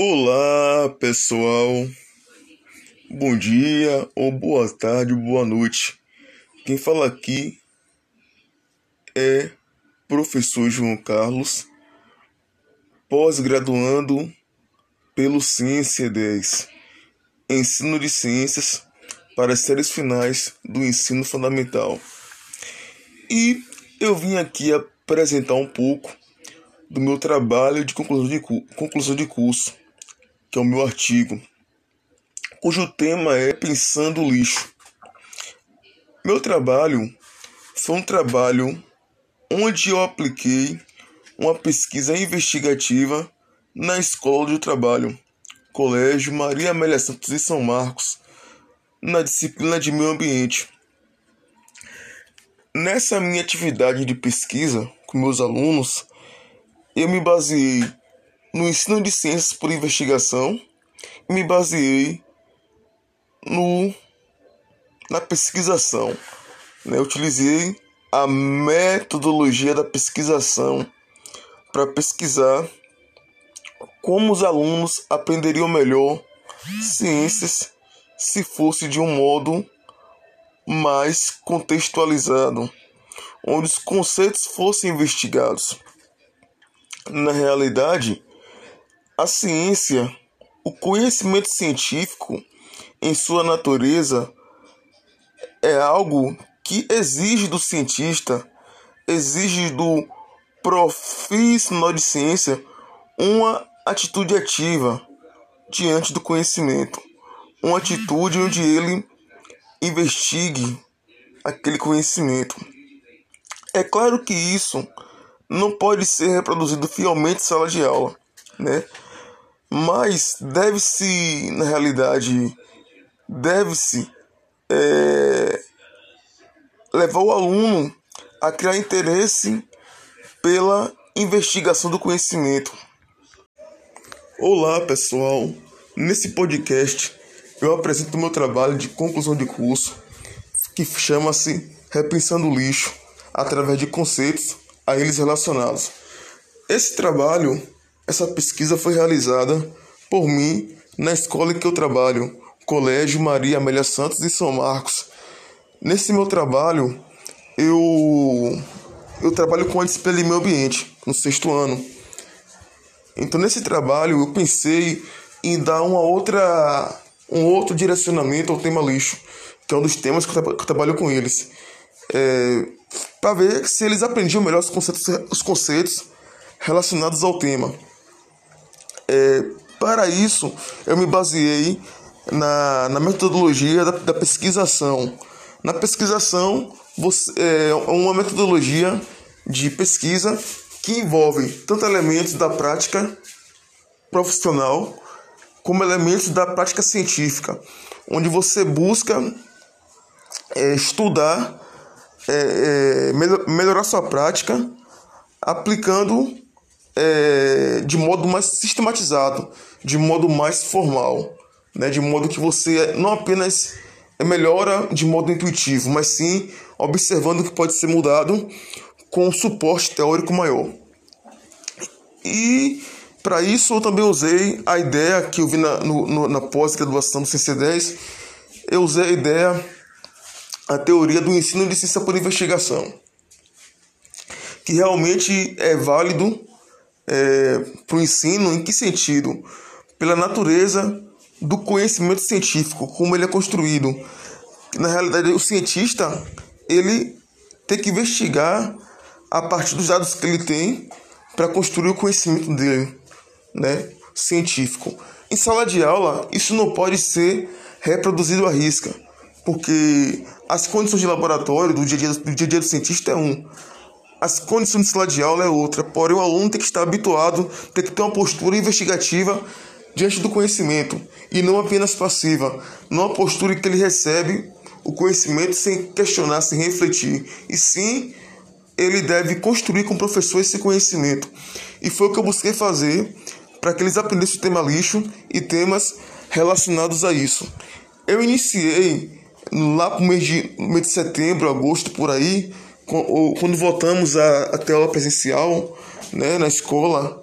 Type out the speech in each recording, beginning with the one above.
Olá, pessoal. Bom dia, ou boa tarde, ou boa noite. Quem fala aqui é professor João Carlos, pós-graduando pelo Ciência 10, Ensino de Ciências para as séries finais do ensino fundamental. E eu vim aqui apresentar um pouco do meu trabalho de conclusão de, conclusão de curso, que é o meu artigo, cujo tema é Pensando o Lixo. Meu trabalho foi um trabalho onde eu apliquei uma pesquisa investigativa na Escola de Trabalho, Colégio Maria Amélia Santos de São Marcos, na disciplina de Meio Ambiente. Nessa minha atividade de pesquisa com meus alunos, eu me baseei no ensino de ciências por investigação e me baseei no na pesquisação. Né? Utilizei a metodologia da pesquisação para pesquisar como os alunos aprenderiam melhor ciências se fosse de um modo mais contextualizado, onde os conceitos fossem investigados. Na realidade, a ciência, o conhecimento científico, em sua natureza, é algo que exige do cientista, exige do profissional de ciência uma atitude ativa diante do conhecimento, uma atitude onde ele investigue aquele conhecimento. É claro que isso não pode ser reproduzido fielmente em sala de aula, né? Mas deve-se, na realidade, deve-se é, levar o aluno a criar interesse pela investigação do conhecimento. Olá, pessoal. Nesse podcast eu apresento o meu trabalho de conclusão de curso, que chama-se Repensando o Lixo, através de conceitos a eles relacionados. Esse trabalho, essa pesquisa foi realizada por mim na escola em que eu trabalho, Colégio Maria Amélia Santos de São Marcos. Nesse meu trabalho, eu eu trabalho com a disciplina de meio ambiente no sexto ano. Então nesse trabalho eu pensei em dar uma outra um outro direcionamento ao tema lixo, que é um dos temas que eu, tra que eu trabalho com eles. É, para ver se eles aprendiam melhor os conceitos, os conceitos relacionados ao tema. É, para isso, eu me baseei na, na metodologia da, da pesquisação. Na pesquisação, você, é uma metodologia de pesquisa que envolve tanto elementos da prática profissional como elementos da prática científica, onde você busca é, estudar é, é, melhorar sua prática aplicando é, de modo mais sistematizado, de modo mais formal, né? de modo que você não apenas melhora de modo intuitivo, mas sim observando que pode ser mudado com um suporte teórico maior. E para isso eu também usei a ideia que eu vi na, no, na pós-graduação do CC10, eu usei a ideia a teoria do ensino de ciência por investigação, que realmente é válido é, para o ensino em que sentido? Pela natureza do conhecimento científico, como ele é construído. Na realidade, o cientista ele tem que investigar a partir dos dados que ele tem para construir o conhecimento dele, né, científico. Em sala de aula, isso não pode ser reproduzido à risca porque as condições de laboratório do dia a dia do, dia, -dia do cientista é um, as condições de sala de aula é outra, porém o aluno tem que estar habituado, tem que ter uma postura investigativa diante do conhecimento e não apenas passiva, não a postura que ele recebe o conhecimento sem questionar, sem refletir, e sim ele deve construir com o professor esse conhecimento. E foi o que eu busquei fazer para que eles aprendessem o tema lixo e temas relacionados a isso. Eu iniciei lá pro mês de, mês de setembro, agosto, por aí, quando voltamos a, a ter aula presencial né, na escola,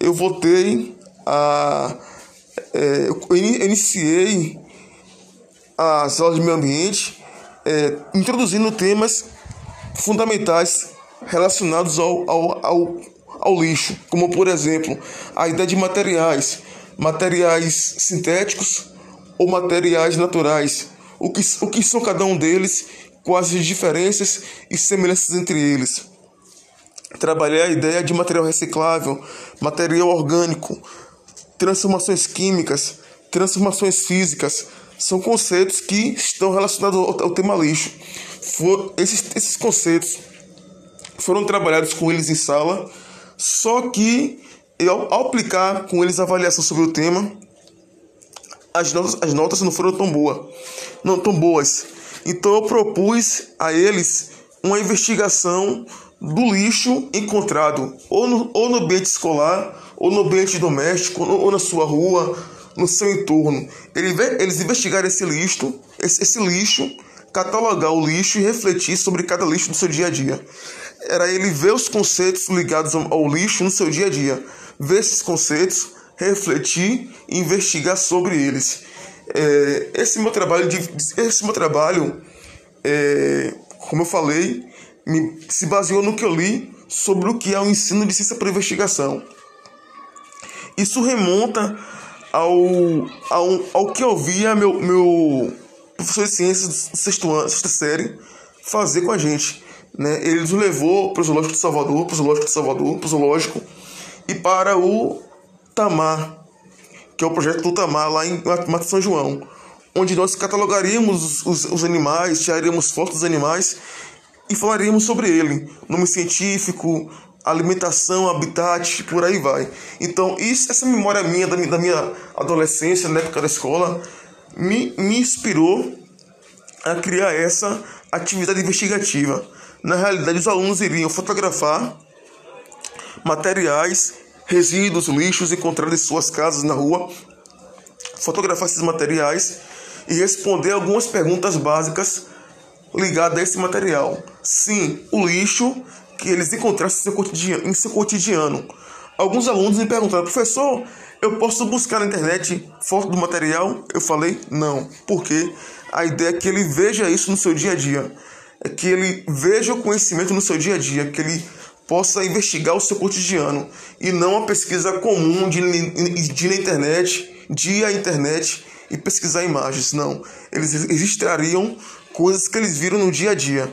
eu voltei a é, eu iniciei as aulas de meio ambiente é, introduzindo temas fundamentais relacionados ao, ao, ao, ao lixo, como por exemplo a ideia de materiais, materiais sintéticos ou materiais naturais, o que, o que são cada um deles, quais as diferenças e semelhanças entre eles. Trabalhei a ideia de material reciclável, material orgânico, transformações químicas, transformações físicas, são conceitos que estão relacionados ao, ao tema lixo. For, esses, esses conceitos foram trabalhados com eles em sala, só que eu, ao aplicar com eles a avaliação sobre o tema, as notas, as notas não foram tão boas, não tão boas. Então eu propus a eles uma investigação do lixo encontrado ou no, ou no ambiente escolar, ou no ambiente doméstico, ou na sua rua, no seu entorno. Eles investigaram esse lixo, esse, esse lixo, catalogar o lixo e refletir sobre cada lixo do seu dia a dia. Era ele ver os conceitos ligados ao lixo no seu dia a dia, ver esses conceitos, refletir e investigar sobre eles. É, esse meu trabalho, de, esse meu trabalho, é, como eu falei, me, se baseou no que eu li sobre o que é o ensino de ciência por investigação. Isso remonta ao, ao, ao que eu via meu, meu professor de ciências do sexto ano, sexta série fazer com a gente. Né? Ele nos levou para o Zoológico de Salvador, para o Zoológico de Salvador, para o Zoológico e para o Tamar, que é o projeto do Tamar lá em Mato São João, onde nós catalogaríamos os, os animais, tiraríamos fotos dos animais e falaríamos sobre ele, nome científico, alimentação, habitat, por aí vai. Então, isso, essa memória minha da, da minha adolescência, na época da escola, me, me inspirou a criar essa atividade investigativa. Na realidade, os alunos iriam fotografar materiais, resíduos, lixos encontrados em suas casas, na rua, fotografar esses materiais e responder algumas perguntas básicas ligadas a esse material. Sim, o lixo que eles encontrassem em seu cotidiano. Alguns alunos me perguntaram, professor, eu posso buscar na internet foto do material? Eu falei, não. Porque a ideia é que ele veja isso no seu dia a dia. É que ele veja o conhecimento no seu dia a dia, que ele possa investigar o seu cotidiano e não a pesquisa comum de, de na internet, à internet e pesquisar imagens. Não. Eles registrariam coisas que eles viram no dia a dia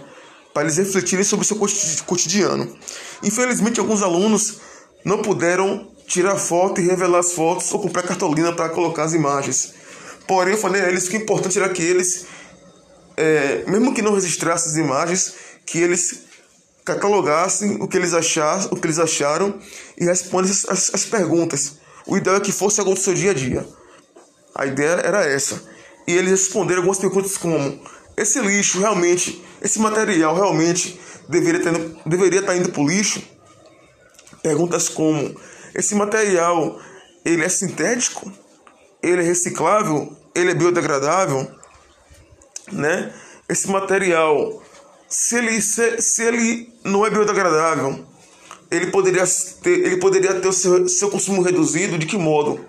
para eles refletirem sobre o seu cotidiano. Infelizmente, alguns alunos não puderam tirar foto e revelar as fotos ou comprar cartolina para colocar as imagens. Porém, eu falei a eles que o importante era que eles, é, mesmo que não registrassem as imagens, que eles catalogassem o que eles acharam, o que eles acharam e respondessem as, as perguntas. O ideal é que fosse algo do seu dia a dia. A ideia era essa. E eles responderam algumas perguntas como: esse lixo realmente, esse material realmente deveria, ter, deveria estar indo para o lixo? Perguntas como: esse material ele é sintético? Ele é reciclável? Ele é biodegradável? Né? Esse material, se ele, se, se ele não é biodegradável, ele poderia ter, ele poderia ter o seu, seu consumo reduzido? De que modo?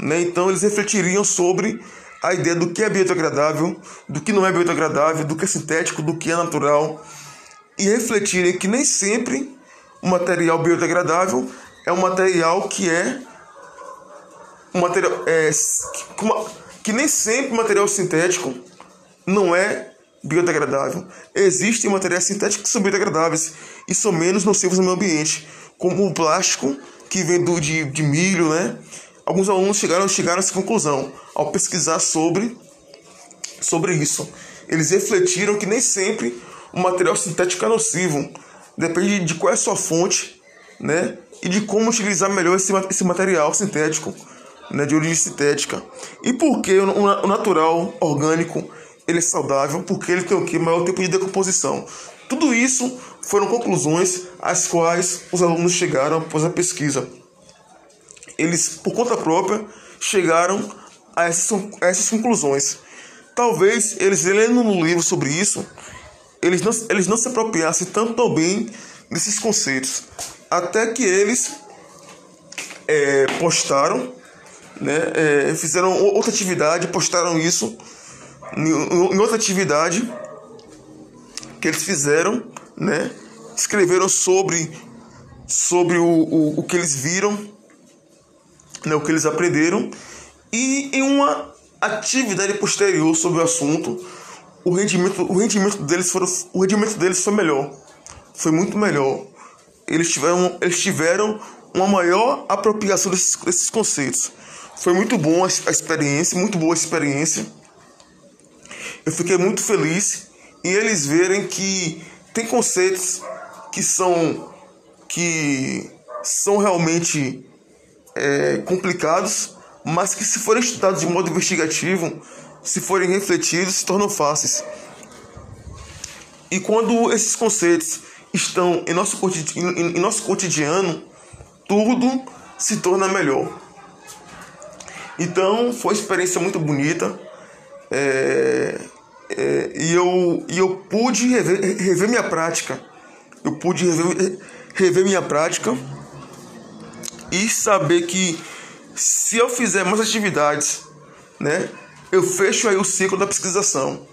Né? Então eles refletiriam sobre a ideia do que é biodegradável, do que não é biodegradável, do que é sintético, do que é natural e refletirem que nem sempre o material biodegradável é um material que é um material é, que nem sempre o material sintético não é biodegradável. Existem materiais sintéticos que são biodegradáveis e são menos nocivos no meio ambiente, como o plástico que vem do, de, de milho, né? alguns alunos chegaram, chegaram a essa conclusão ao pesquisar sobre, sobre isso. Eles refletiram que nem sempre o material sintético é nocivo, depende de qual é a sua fonte, né? E de como utilizar melhor esse, esse material sintético, né? De origem sintética. E por que o, o natural, orgânico, ele é saudável? Porque ele tem o que? Maior tempo de decomposição. Tudo isso foram conclusões às quais os alunos chegaram após a pesquisa eles, por conta própria, chegaram a essas, a essas conclusões. Talvez eles lendo no livro sobre isso, eles não, eles não se apropriassem tanto bem desses conceitos. Até que eles é, postaram né? É, fizeram outra atividade, postaram isso em outra atividade que eles fizeram, né? Escreveram sobre sobre o, o, o que eles viram, né? O que eles aprenderam e em uma atividade posterior sobre o assunto, o rendimento, o rendimento deles foram, o rendimento deles foi melhor, foi muito melhor. Eles tiveram, eles tiveram uma maior apropriação desses, desses conceitos. Foi muito bom a, a experiência, muito boa a experiência. Eu fiquei muito feliz em eles verem que tem conceitos que são que são realmente é, complicados, mas que se forem estudados de modo investigativo, se forem refletidos, se tornam fáceis. E quando esses conceitos estão em nosso, em nosso cotidiano, tudo se torna melhor. Então foi uma experiência muito bonita é, é, e, eu, e eu pude rever, rever minha prática. Eu pude rever, rever minha prática e saber que se eu fizer mais atividades, né, eu fecho aí o ciclo da pesquisação.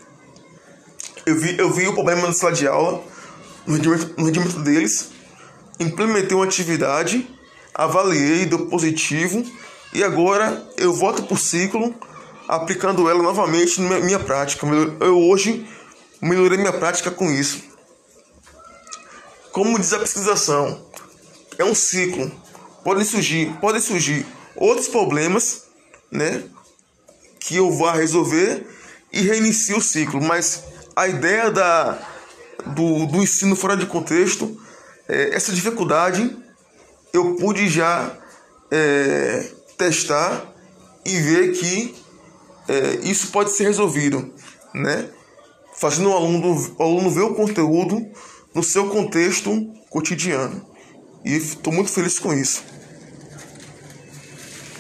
Eu vi, eu vi o problema na sala de aula, no rendimento, no rendimento deles, implementei uma atividade, avaliei, deu positivo e agora eu volto para o ciclo aplicando ela novamente na minha prática. Eu hoje melhorei minha prática com isso. Como diz a pesquisação, é um ciclo. Podem surgir, podem surgir outros problemas, né, que eu vá resolver e reinicio o ciclo. Mas a ideia da do, do ensino fora de contexto, é, essa dificuldade eu pude já é, testar e ver que é, isso pode ser resolvido, né? Fazendo o aluno, o aluno ver o conteúdo no seu contexto cotidiano. E estou muito feliz com isso.